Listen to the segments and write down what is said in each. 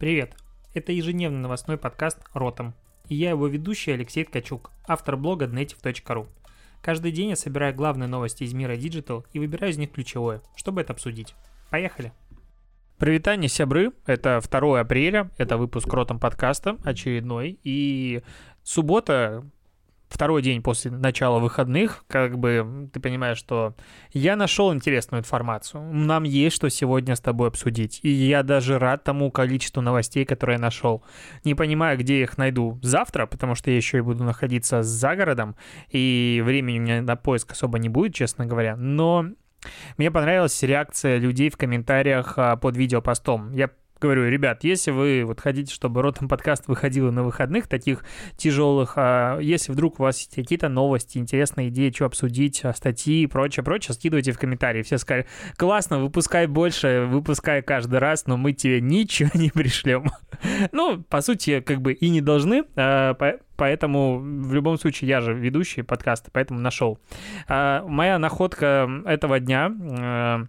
Привет! Это ежедневный новостной подкаст «Ротом». И я его ведущий Алексей Ткачук, автор блога Dnetiv.ru. Каждый день я собираю главные новости из мира Digital и выбираю из них ключевое, чтобы это обсудить. Поехали! Привитание, сябры! Это 2 апреля, это выпуск Ротом подкаста, очередной. И суббота, второй день после начала выходных, как бы ты понимаешь, что я нашел интересную информацию. Нам есть что сегодня с тобой обсудить. И я даже рад тому количеству новостей, которые я нашел. Не понимаю, где их найду завтра, потому что я еще и буду находиться за городом, и времени у меня на поиск особо не будет, честно говоря. Но мне понравилась реакция людей в комментариях а, под видеопостом. Я говорю, ребят, если вы вот хотите, чтобы Ротом подкаст выходил на выходных таких тяжелых, а если вдруг у вас есть какие-то новости, интересные идеи, что обсудить, а, статьи и прочее, прочее, скидывайте в комментарии. Все сказали, классно, выпускай больше, выпускай каждый раз, но мы тебе ничего не пришлем. ну, по сути, как бы и не должны, а, поэтому в любом случае я же ведущий подкаста, поэтому нашел. А, моя находка этого дня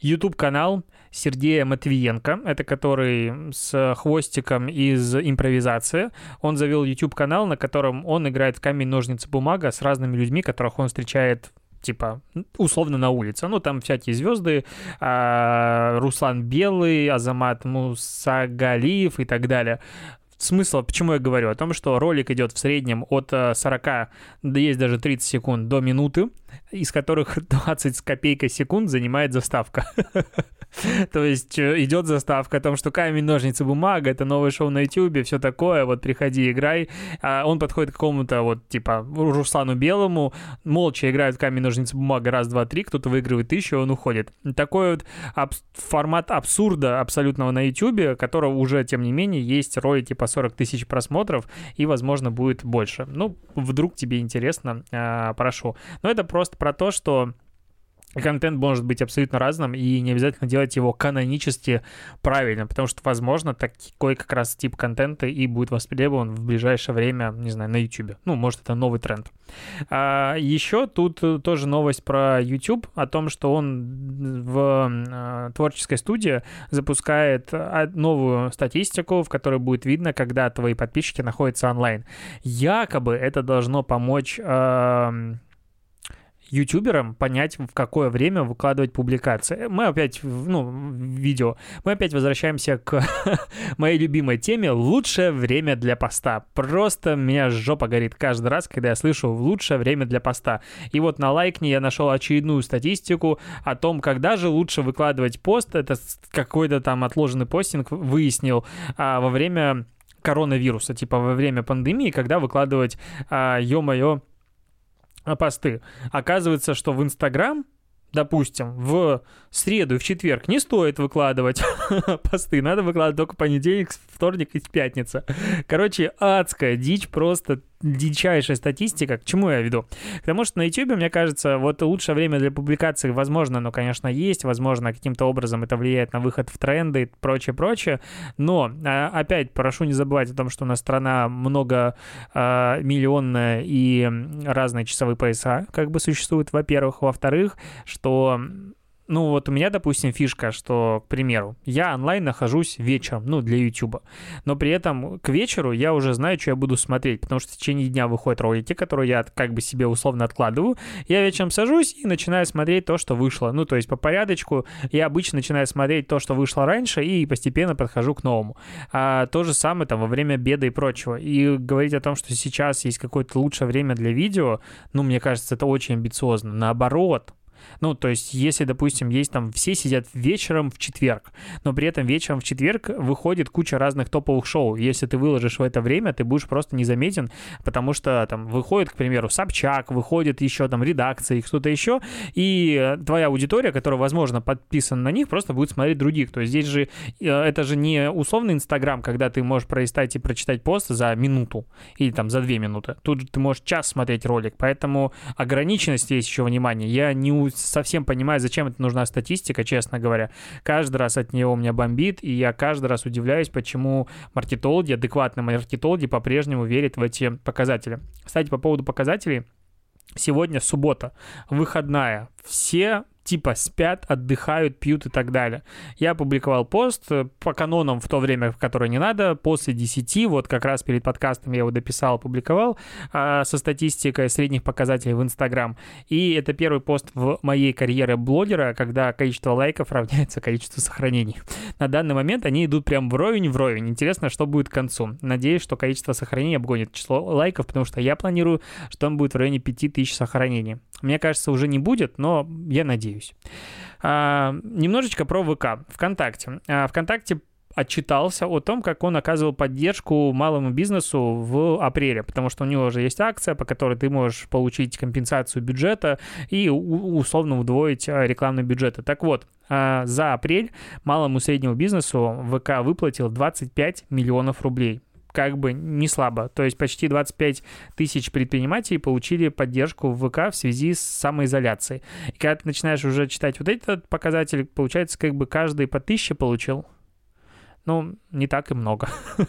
YouTube-канал Сергея Матвиенко, это который с хвостиком из импровизации. Он завел YouTube-канал, на котором он играет в камень, ножницы, бумага с разными людьми, которых он встречает типа, условно на улице. Ну, там всякие звезды, а, Руслан Белый, Азамат Мусагалиев и так далее смысл, почему я говорю? О том, что ролик идет в среднем от 40, э, да есть даже 30 секунд до минуты, из которых 20 с копейкой секунд занимает заставка. То есть э, идет заставка о том, что камень, ножницы, бумага, это новое шоу на YouTube, все такое, вот приходи, играй. А он подходит к какому-то вот типа Руслану Белому, молча играет в камень, ножницы, бумага, раз, два, три, кто-то выигрывает тысячу, он уходит. Такой вот формат абсурда абсолютного на YouTube, которого уже, тем не менее, есть ролики по 40 тысяч просмотров и, возможно, будет больше. Ну, вдруг тебе интересно, а, прошу. Но это просто про то, что контент может быть абсолютно разным, и не обязательно делать его канонически правильно, потому что, возможно, такой как раз тип контента и будет востребован в ближайшее время, не знаю, на YouTube. Ну, может, это новый тренд. А еще тут тоже новость про YouTube о том, что он в а, творческой студии запускает новую статистику, в которой будет видно, когда твои подписчики находятся онлайн. Якобы это должно помочь ютуберам понять, в какое время выкладывать публикации. Мы опять, ну, видео, мы опять возвращаемся к моей любимой теме «Лучшее время для поста». Просто меня жопа горит каждый раз, когда я слышу «лучшее время для поста». И вот на лайкне я нашел очередную статистику о том, когда же лучше выкладывать пост. Это какой-то там отложенный постинг выяснил а, во время коронавируса, типа во время пандемии, когда выкладывать, а, ё-моё, посты. Оказывается, что в Инстаграм допустим, в среду и в четверг не стоит выкладывать посты, надо выкладывать только понедельник, вторник и пятница. Короче, адская дичь, просто дичайшая статистика. К чему я веду? К тому, что на YouTube, мне кажется, вот лучшее время для публикации, возможно, оно, конечно, есть, возможно, каким-то образом это влияет на выход в тренды и прочее, прочее, но, а, опять, прошу не забывать о том, что у нас страна много а, миллионная и разные часовые пояса как бы существуют, во-первых. Во-вторых, что ну вот у меня, допустим, фишка, что, к примеру, я онлайн нахожусь вечером, ну, для YouTube, но при этом к вечеру я уже знаю, что я буду смотреть, потому что в течение дня выходят ролики, которые я как бы себе условно откладываю. Я вечером сажусь и начинаю смотреть то, что вышло. Ну, то есть по порядочку я обычно начинаю смотреть то, что вышло раньше, и постепенно подхожу к новому. А то же самое там во время беда и прочего. И говорить о том, что сейчас есть какое-то лучшее время для видео, ну, мне кажется, это очень амбициозно. Наоборот, ну, то есть, если, допустим, есть там, все сидят вечером в четверг, но при этом вечером в четверг выходит куча разных топовых шоу. Если ты выложишь в это время, ты будешь просто незаметен, потому что там выходит, к примеру, Собчак, выходит еще там редакция, что-то еще, и твоя аудитория, которая, возможно, подписана на них, просто будет смотреть других. То есть здесь же э, это же не условный Инстаграм, когда ты можешь пролистать и прочитать пост за минуту или там за две минуты. Тут же ты можешь час смотреть ролик, поэтому ограниченность есть еще внимание. Я не совсем понимаю, зачем это нужна статистика, честно говоря. Каждый раз от нее у меня бомбит, и я каждый раз удивляюсь, почему маркетологи, адекватные маркетологи по-прежнему верят в эти показатели. Кстати, по поводу показателей, Сегодня суббота, выходная. Все типа спят, отдыхают, пьют и так далее. Я опубликовал пост э, по канонам в то время, в которое не надо, после 10, вот как раз перед подкастом я его дописал, опубликовал а, со статистикой средних показателей в Инстаграм. И это первый пост в моей карьере блогера, когда количество лайков равняется количеству сохранений. На данный момент они идут прям вровень вровень. Интересно, что будет к концу. Надеюсь, что количество сохранений обгонит число лайков, потому что я планирую, что он будет в районе 5000 сохранений. Мне кажется, уже не будет, но я надеюсь надеюсь. А, немножечко про ВК. ВКонтакте. А, ВКонтакте отчитался о том, как он оказывал поддержку малому бизнесу в апреле, потому что у него уже есть акция, по которой ты можешь получить компенсацию бюджета и условно удвоить а, рекламный бюджет. Так вот, а, за апрель малому и среднему бизнесу ВК выплатил 25 миллионов рублей как бы не слабо. То есть почти 25 тысяч предпринимателей получили поддержку в ВК в связи с самоизоляцией. И когда ты начинаешь уже читать вот этот показатель, получается, как бы каждый по тысяче получил. Ну, не так и много.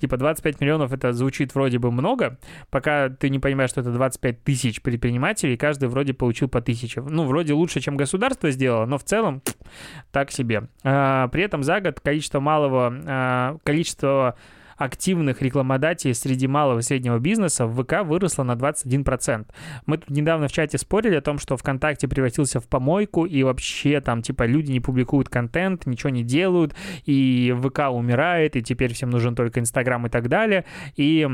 Типа 25 миллионов это звучит вроде бы много, пока ты не понимаешь, что это 25 тысяч предпринимателей, каждый вроде получил по тысяче. Ну, вроде лучше, чем государство сделало, но в целом так себе. А, при этом за год количество малого, а, количество активных рекламодателей среди малого и среднего бизнеса в ВК выросло на 21%. Мы тут недавно в чате спорили о том, что ВКонтакте превратился в помойку, и вообще там типа люди не публикуют контент, ничего не делают, и ВК умирает, и теперь всем нужен только Инстаграм и так далее. И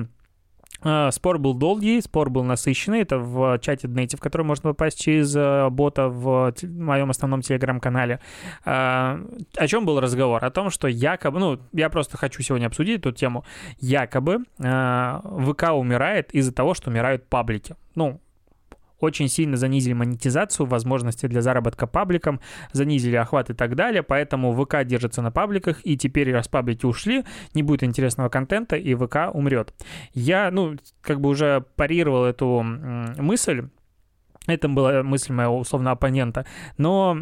спор был долгий, спор был насыщенный. Это в чате Днейте, в который можно попасть через э, бота в моем основном телеграм-канале. А, о чем был разговор? О том, что якобы, ну, я просто хочу сегодня обсудить эту тему. Якобы а, ВК умирает из-за того, что умирают паблики. Ну, очень сильно занизили монетизацию, возможности для заработка пабликам, занизили охват и так далее, поэтому ВК держится на пабликах, и теперь, раз паблики ушли, не будет интересного контента, и ВК умрет. Я, ну, как бы уже парировал эту мысль, это была мысль моего условно оппонента, но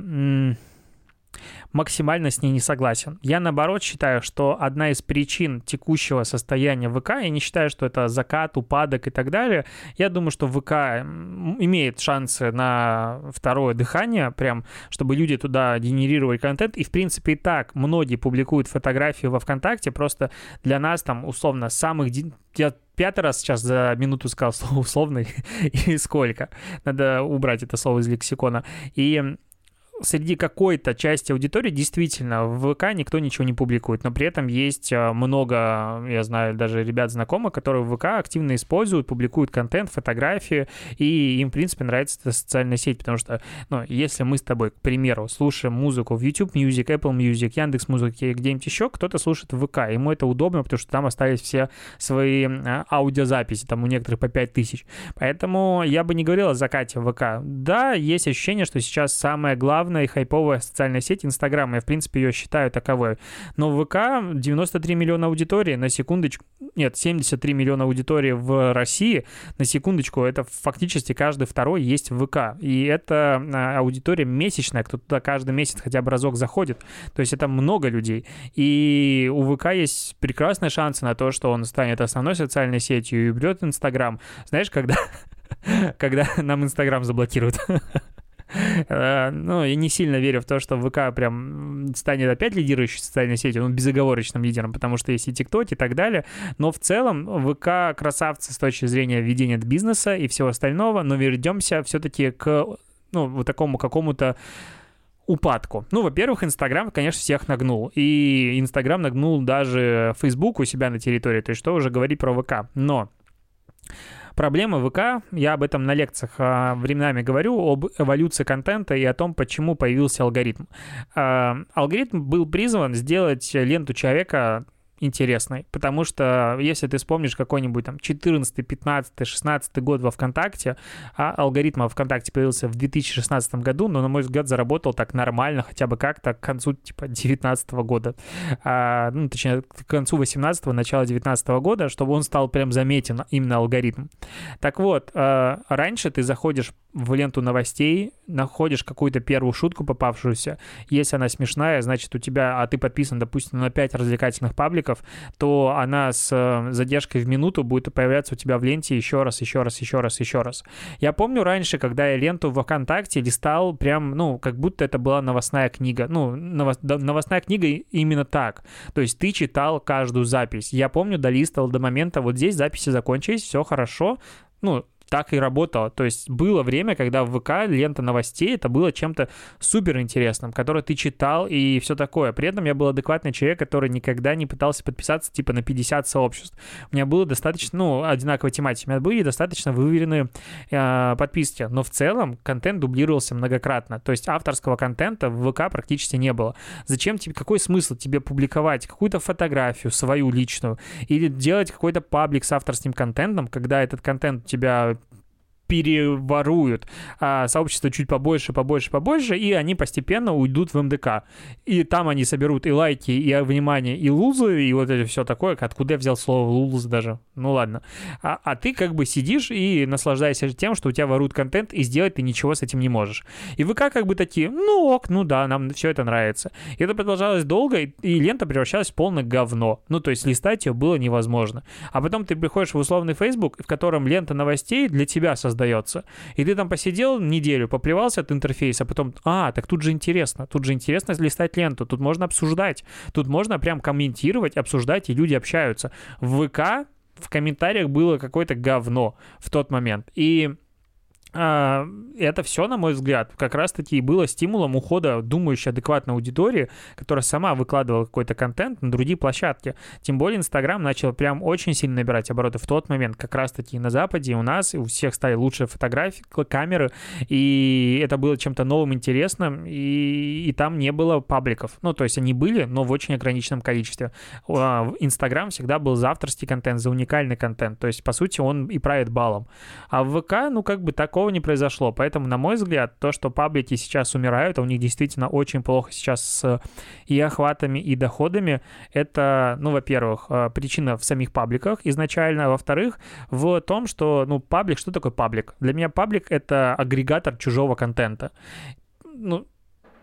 максимально с ней не согласен. Я, наоборот, считаю, что одна из причин текущего состояния ВК, я не считаю, что это закат, упадок и так далее, я думаю, что ВК имеет шансы на второе дыхание, прям, чтобы люди туда генерировали контент, и, в принципе, и так многие публикуют фотографии во ВКонтакте, просто для нас там, условно, самых я пятый раз сейчас за минуту сказал слово условный и сколько. Надо убрать это слово из лексикона. И среди какой-то части аудитории действительно в ВК никто ничего не публикует, но при этом есть э, много, я знаю, даже ребят знакомых, которые в ВК активно используют, публикуют контент, фотографии, и им, в принципе, нравится эта социальная сеть, потому что, ну, если мы с тобой, к примеру, слушаем музыку в YouTube Music, Apple Music, Яндекс Музыки, где-нибудь еще, кто-то слушает в ВК, ему это удобно, потому что там остались все свои э, аудиозаписи, там у некоторых по 5000. Поэтому я бы не говорил о закате ВК. Да, есть ощущение, что сейчас самое главное главная и хайповая социальная сеть Инстаграм. Я, в принципе, ее считаю таковой. Но в ВК 93 миллиона аудитории, на секундочку... Нет, 73 миллиона аудитории в России, на секундочку, это фактически каждый второй есть в ВК. И это а, аудитория месячная, кто туда каждый месяц хотя бы разок заходит. То есть это много людей. И у ВК есть прекрасные шансы на то, что он станет основной социальной сетью и уберет Инстаграм. Знаешь, когда когда нам Инстаграм заблокируют. Э, ну, я не сильно верю в то, что ВК прям станет опять лидирующей социальной сетью, ну, безоговорочным лидером, потому что есть и ТикТок и так далее. Но в целом ВК красавцы с точки зрения ведения бизнеса и всего остального, но вернемся все-таки к, ну, вот такому какому-то упадку. Ну, во-первых, Инстаграм, конечно, всех нагнул. И Инстаграм нагнул даже Фейсбук у себя на территории. То есть что уже говорить про ВК. Но Проблема ВК, я об этом на лекциях а, временами говорю, об эволюции контента и о том, почему появился алгоритм. А, алгоритм был призван сделать ленту человека интересной, потому что если ты вспомнишь какой-нибудь там 14, 15, 16 год во ВКонтакте, а алгоритм ВКонтакте появился в 2016 году, но, на мой взгляд, заработал так нормально, хотя бы как-то к концу, типа, 19 года, а, ну, точнее, к концу 18 начала 19 года, чтобы он стал прям заметен, именно алгоритм. Так вот, а, раньше ты заходишь в ленту новостей, находишь какую-то первую шутку попавшуюся. Если она смешная, значит, у тебя, а ты подписан, допустим, на 5 развлекательных пабликов, то она с э, задержкой в минуту будет появляться у тебя в ленте еще раз, еще раз, еще раз, еще раз. Я помню раньше, когда я ленту в ВКонтакте листал прям, ну, как будто это была новостная книга. Ну, новостная книга именно так. То есть ты читал каждую запись. Я помню, долистывал до момента, вот здесь записи закончились, все хорошо, ну, так и работало. То есть было время, когда в ВК лента новостей это было чем-то супер интересным, которое ты читал и все такое. При этом я был адекватный человек, который никогда не пытался подписаться типа на 50 сообществ. У меня было достаточно, ну, одинаковой тематики. У меня были достаточно выверенные э, подписки. Но в целом контент дублировался многократно. То есть авторского контента в ВК практически не было. Зачем тебе, какой смысл тебе публиковать какую-то фотографию свою личную или делать какой-то паблик с авторским контентом, когда этот контент у тебя переворуют а, сообщество чуть побольше, побольше, побольше, и они постепенно уйдут в МДК. И там они соберут и лайки, и внимание, и лузы, и вот это все такое. Откуда я взял слово луз даже? Ну ладно. А, а ты как бы сидишь и наслаждаешься тем, что у тебя воруют контент, и сделать ты ничего с этим не можешь. И ВК как бы такие, ну ок, ну да, нам все это нравится. И это продолжалось долго, и, и лента превращалась в полное говно. Ну то есть листать ее было невозможно. А потом ты приходишь в условный Facebook, в котором лента новостей для тебя создается создается. И ты там посидел неделю, поплевался от интерфейса, а потом, а, так тут же интересно, тут же интересно листать ленту, тут можно обсуждать, тут можно прям комментировать, обсуждать, и люди общаются. В ВК в комментариях было какое-то говно в тот момент. И это все, на мой взгляд, как раз-таки и было стимулом ухода думающей адекватной аудитории, которая сама выкладывала какой-то контент на другие площадки. Тем более Инстаграм начал прям очень сильно набирать обороты в тот момент, как раз-таки на Западе у нас, и у всех стали лучшие фотографии, камеры, и это было чем-то новым, интересным, и, и там не было пабликов. Ну, то есть они были, но в очень ограниченном количестве. А, Инстаграм всегда был за авторский контент, за уникальный контент, то есть, по сути, он и правит балом. А в ВК, ну, как бы такого такого не произошло. Поэтому, на мой взгляд, то, что паблики сейчас умирают, а у них действительно очень плохо сейчас с и охватами, и доходами, это, ну, во-первых, э, причина в самих пабликах изначально, а во-вторых, в том, что, ну, паблик, что такое паблик? Для меня паблик — это агрегатор чужого контента. Ну,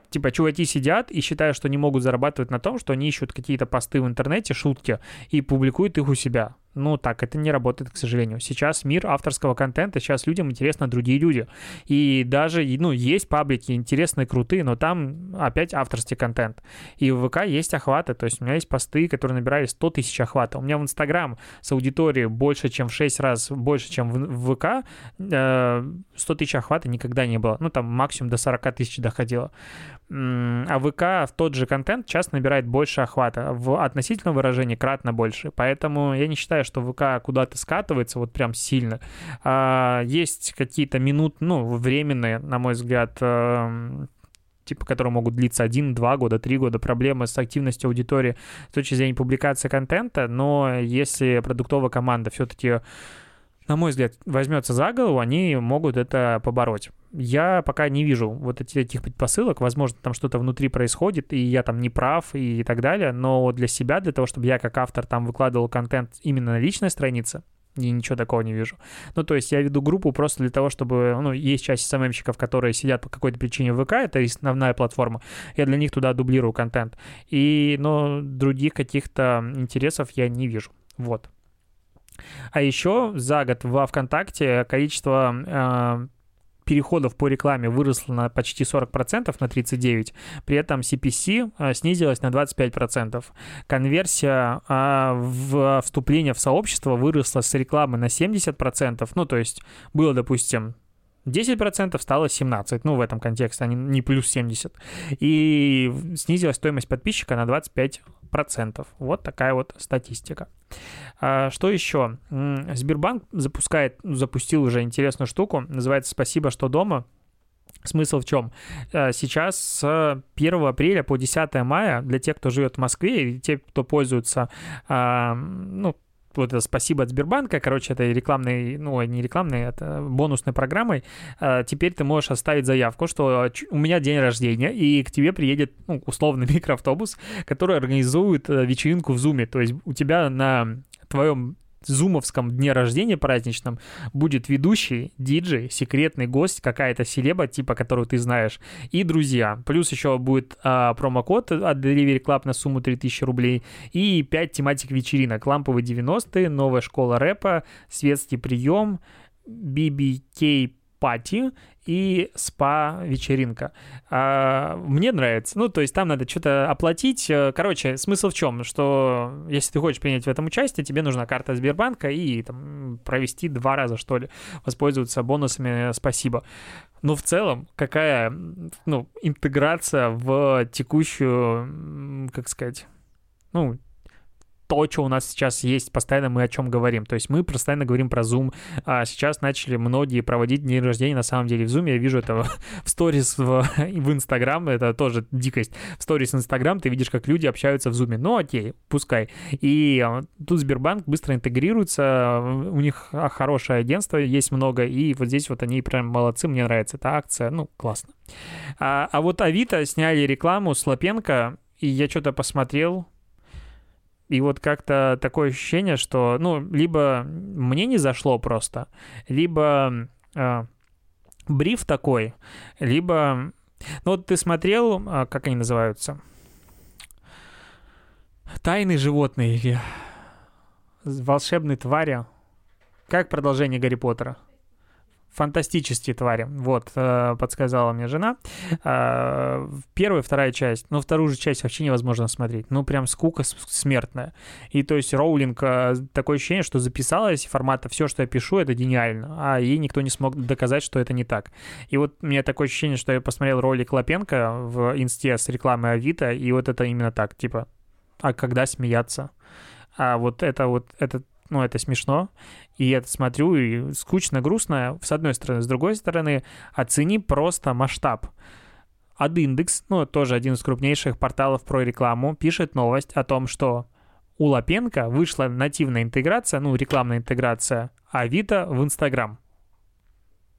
типа, чуваки сидят и считают, что не могут зарабатывать на том, что они ищут какие-то посты в интернете, шутки, и публикуют их у себя. Ну так, это не работает, к сожалению. Сейчас мир авторского контента, сейчас людям интересны другие люди. И даже, ну, есть паблики интересные, крутые, но там опять авторский контент. И в ВК есть охваты, то есть у меня есть посты, которые набирали 100 тысяч охвата. У меня в Инстаграм с аудиторией больше, чем в 6 раз больше, чем в ВК, 100 э, тысяч охвата никогда не было. Ну, там максимум до 40 тысяч доходило. А ВК в тот же контент часто набирает больше охвата. В относительном выражении кратно больше. Поэтому я не считаю считаю, что ВК куда-то скатывается вот прям сильно. А, есть какие-то минут, ну, временные, на мой взгляд, э, типа, которые могут длиться один, два года, три года, проблемы с активностью аудитории с точки зрения публикации контента, но если продуктовая команда все-таки на мой взгляд, возьмется за голову, они могут это побороть. Я пока не вижу вот этих предпосылок, возможно, там что-то внутри происходит, и я там не прав и так далее, но для себя, для того, чтобы я как автор там выкладывал контент именно на личной странице, и ничего такого не вижу. Ну, то есть я веду группу просто для того, чтобы... Ну, есть часть СММщиков, которые сидят по какой-то причине в ВК, это основная платформа. Я для них туда дублирую контент. И, но других каких-то интересов я не вижу. Вот. А еще за год во ВКонтакте количество э, переходов по рекламе выросло на почти 40%, на 39%, при этом CPC э, снизилась на 25%. Конверсия э, в вступление в сообщество выросла с рекламы на 70%, ну, то есть было, допустим, 10% стало 17, ну, в этом контексте, а не, плюс 70. И снизилась стоимость подписчика на 25%. Вот такая вот статистика. А, что еще? Сбербанк запускает, запустил уже интересную штуку, называется «Спасибо, что дома». Смысл в чем? А, сейчас с 1 апреля по 10 мая для тех, кто живет в Москве и те, кто пользуется, а, ну, вот это спасибо от Сбербанка, короче, это рекламный, ну, не рекламный, это бонусной программой, а, теперь ты можешь оставить заявку, что у меня день рождения, и к тебе приедет, ну, условный микроавтобус, который организует э, вечеринку в Зуме, то есть у тебя на твоем зумовском дне рождения праздничном будет ведущий, диджей, секретный гость, какая-то селеба, типа, которую ты знаешь, и друзья. Плюс еще будет а, промокод от Delivery Club на сумму 3000 рублей и 5 тематик вечеринок. Ламповые 90-е, новая школа рэпа, светский прием, BBK пати и спа-вечеринка. А, мне нравится. Ну, то есть там надо что-то оплатить. Э, короче, смысл в чем? Что если ты хочешь принять в этом участие, тебе нужна карта Сбербанка и там, провести два раза, что ли, воспользоваться бонусами «Спасибо». Но в целом, какая ну, интеграция в текущую, как сказать, ну, то, что у нас сейчас есть, постоянно мы о чем говорим. То есть мы постоянно говорим про Zoom. А сейчас начали многие проводить день рождения на самом деле в Zoom. Я вижу это в сторис в, в Instagram, это тоже дикость. В сторис Instagram ты видишь, как люди общаются в Zoom. Ну окей, пускай. И а, тут Сбербанк быстро интегрируется, у них а, хорошее агентство, есть много, и вот здесь вот они прям молодцы, мне нравится эта акция, ну, классно. А, а вот Авито сняли рекламу с Лапенко, и я что-то посмотрел, и вот как-то такое ощущение, что, ну, либо мне не зашло просто, либо э, бриф такой, либо... Ну, вот ты смотрел, э, как они называются? Тайные животные или волшебные твари. Как продолжение Гарри Поттера? Фантастические твари. Вот, э, подсказала мне жена. Э, первая, вторая часть. Но вторую же часть вообще невозможно смотреть. Ну, прям скука смертная. И то есть Роулинг, э, такое ощущение, что записалась формата «все, что я пишу, это гениально», а ей никто не смог доказать, что это не так. И вот у меня такое ощущение, что я посмотрел ролик Лапенко в инсте с рекламой Авито, и вот это именно так, типа, а когда смеяться? А вот это вот, это ну, это смешно, и я смотрю, и скучно, грустно, с одной стороны. С другой стороны, оцени просто масштаб. Адиндекс, ну, тоже один из крупнейших порталов про рекламу, пишет новость о том, что у Лапенко вышла нативная интеграция, ну, рекламная интеграция Авито в Инстаграм.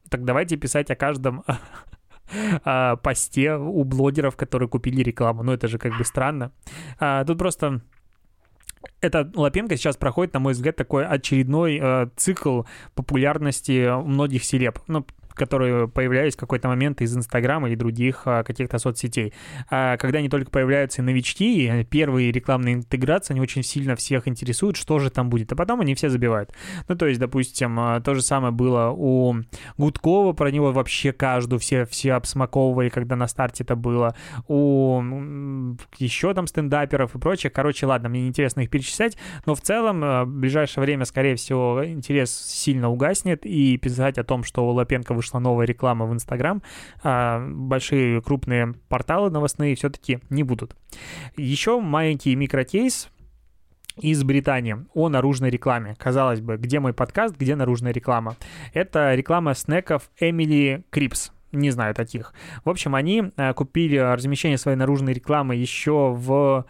Так давайте писать о каждом посте у блогеров, которые купили рекламу. Ну, это же как бы странно. А, тут просто это Лапенко сейчас проходит, на мой взгляд, такой очередной э, цикл популярности многих селеб. Ну, которые появлялись в какой-то момент из Инстаграма и других а, каких-то соцсетей. А когда они только появляются новички, первые рекламные интеграции, они очень сильно всех интересуют, что же там будет, а потом они все забивают. Ну, то есть, допустим, а, то же самое было у Гудкова, про него вообще каждую все, все обсмаковывали, когда на старте это было, у еще там стендаперов и прочих. Короче, ладно, мне неинтересно их перечислять, но в целом в ближайшее время, скорее всего, интерес сильно угаснет, и писать о том, что у Лапенко вышла новая реклама в Инстаграм, а большие крупные порталы новостные все-таки не будут. Еще маленький микрокейс из Британии о наружной рекламе. Казалось бы, где мой подкаст, где наружная реклама? Это реклама снеков Эмили Крипс не знаю таких. В общем, они э, купили размещение своей наружной рекламы еще в а,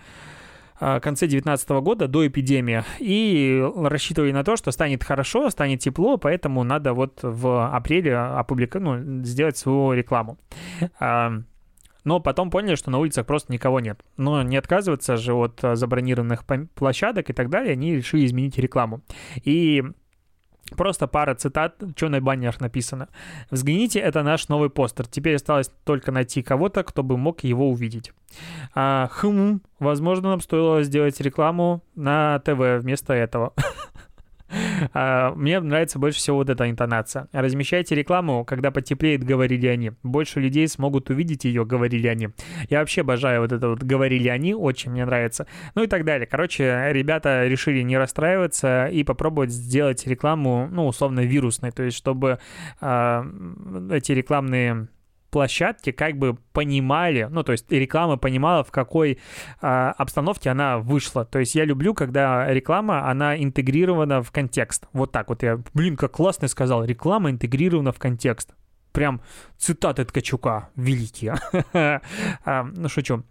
конце 2019 года, до эпидемии, и рассчитывали на то, что станет хорошо, станет тепло, поэтому надо вот в апреле опублика... ну, сделать свою рекламу. А, но потом поняли, что на улицах просто никого нет. Но не отказываться же от забронированных площадок и так далее, они решили изменить рекламу. И Просто пара цитат, что на баннерах написано. Взгляните, это наш новый постер. Теперь осталось только найти кого-то, кто бы мог его увидеть. А, хм, возможно, нам стоило сделать рекламу на ТВ вместо этого. А, мне нравится больше всего вот эта интонация. Размещайте рекламу, когда потеплеет, говорили они. Больше людей смогут увидеть ее, говорили они. Я вообще обожаю вот это вот говорили они, очень мне нравится. Ну и так далее. Короче, ребята решили не расстраиваться и попробовать сделать рекламу, ну, условно, вирусной. То есть, чтобы э, эти рекламные площадки как бы понимали, ну, то есть реклама понимала, в какой э, обстановке она вышла. То есть я люблю, когда реклама, она интегрирована в контекст. Вот так вот я, блин, как классно сказал, реклама интегрирована в контекст. Прям цитаты Ткачука великие. Ну, шучу.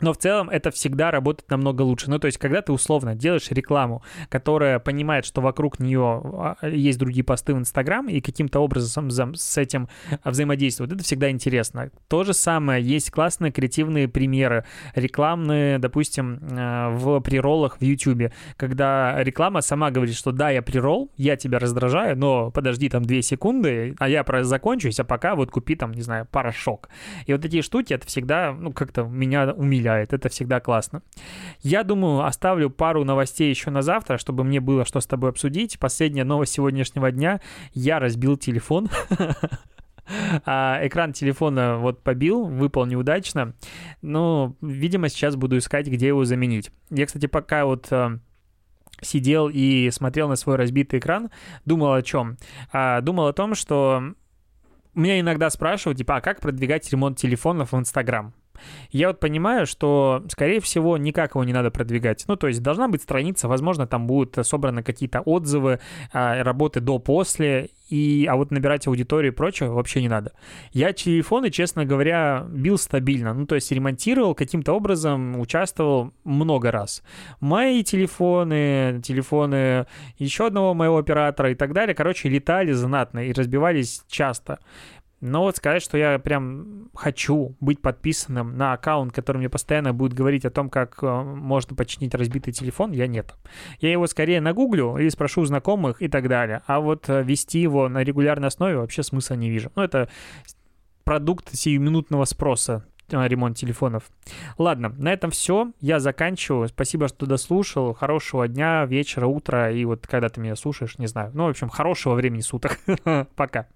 Но в целом это всегда работает намного лучше. Ну, то есть, когда ты условно делаешь рекламу, которая понимает, что вокруг нее а, есть другие посты в Инстаграм, и каким-то образом с этим взаимодействует, это всегда интересно. То же самое, есть классные креативные примеры, рекламные, допустим, э, в приролах в Ютубе, когда реклама сама говорит, что да, я прирол, я тебя раздражаю, но подожди там две секунды, а я закончусь, а пока вот купи там, не знаю, порошок. И вот эти штуки, это всегда, ну, как-то меня умиляет впечатляет. Это всегда классно. Я думаю, оставлю пару новостей еще на завтра, чтобы мне было что с тобой обсудить. Последняя новость сегодняшнего дня. Я разбил телефон. А экран телефона вот побил, выпал неудачно. Но, видимо, сейчас буду искать, где его заменить. Я, кстати, пока вот э, сидел и смотрел на свой разбитый экран, думал о чем? А, думал о том, что меня иногда спрашивают, типа, а как продвигать ремонт телефонов в Инстаграм? Я вот понимаю, что, скорее всего, никак его не надо продвигать. Ну, то есть должна быть страница, возможно, там будут собраны какие-то отзывы, а, работы до-после, и, а вот набирать аудиторию и прочее вообще не надо. Я телефоны, честно говоря, бил стабильно. Ну, то есть ремонтировал каким-то образом, участвовал много раз. Мои телефоны, телефоны еще одного моего оператора и так далее, короче, летали знатно и разбивались часто. Но вот сказать, что я прям хочу быть подписанным на аккаунт, который мне постоянно будет говорить о том, как э, можно починить разбитый телефон, я нет. Я его скорее нагуглю или спрошу знакомых и так далее. А вот э, вести его на регулярной основе вообще смысла не вижу. Ну, это продукт сиюминутного спроса э, ремонт телефонов. Ладно, на этом все. Я заканчиваю. Спасибо, что дослушал. Хорошего дня, вечера, утра и вот когда ты меня слушаешь, не знаю. Ну, в общем, хорошего времени суток. Пока.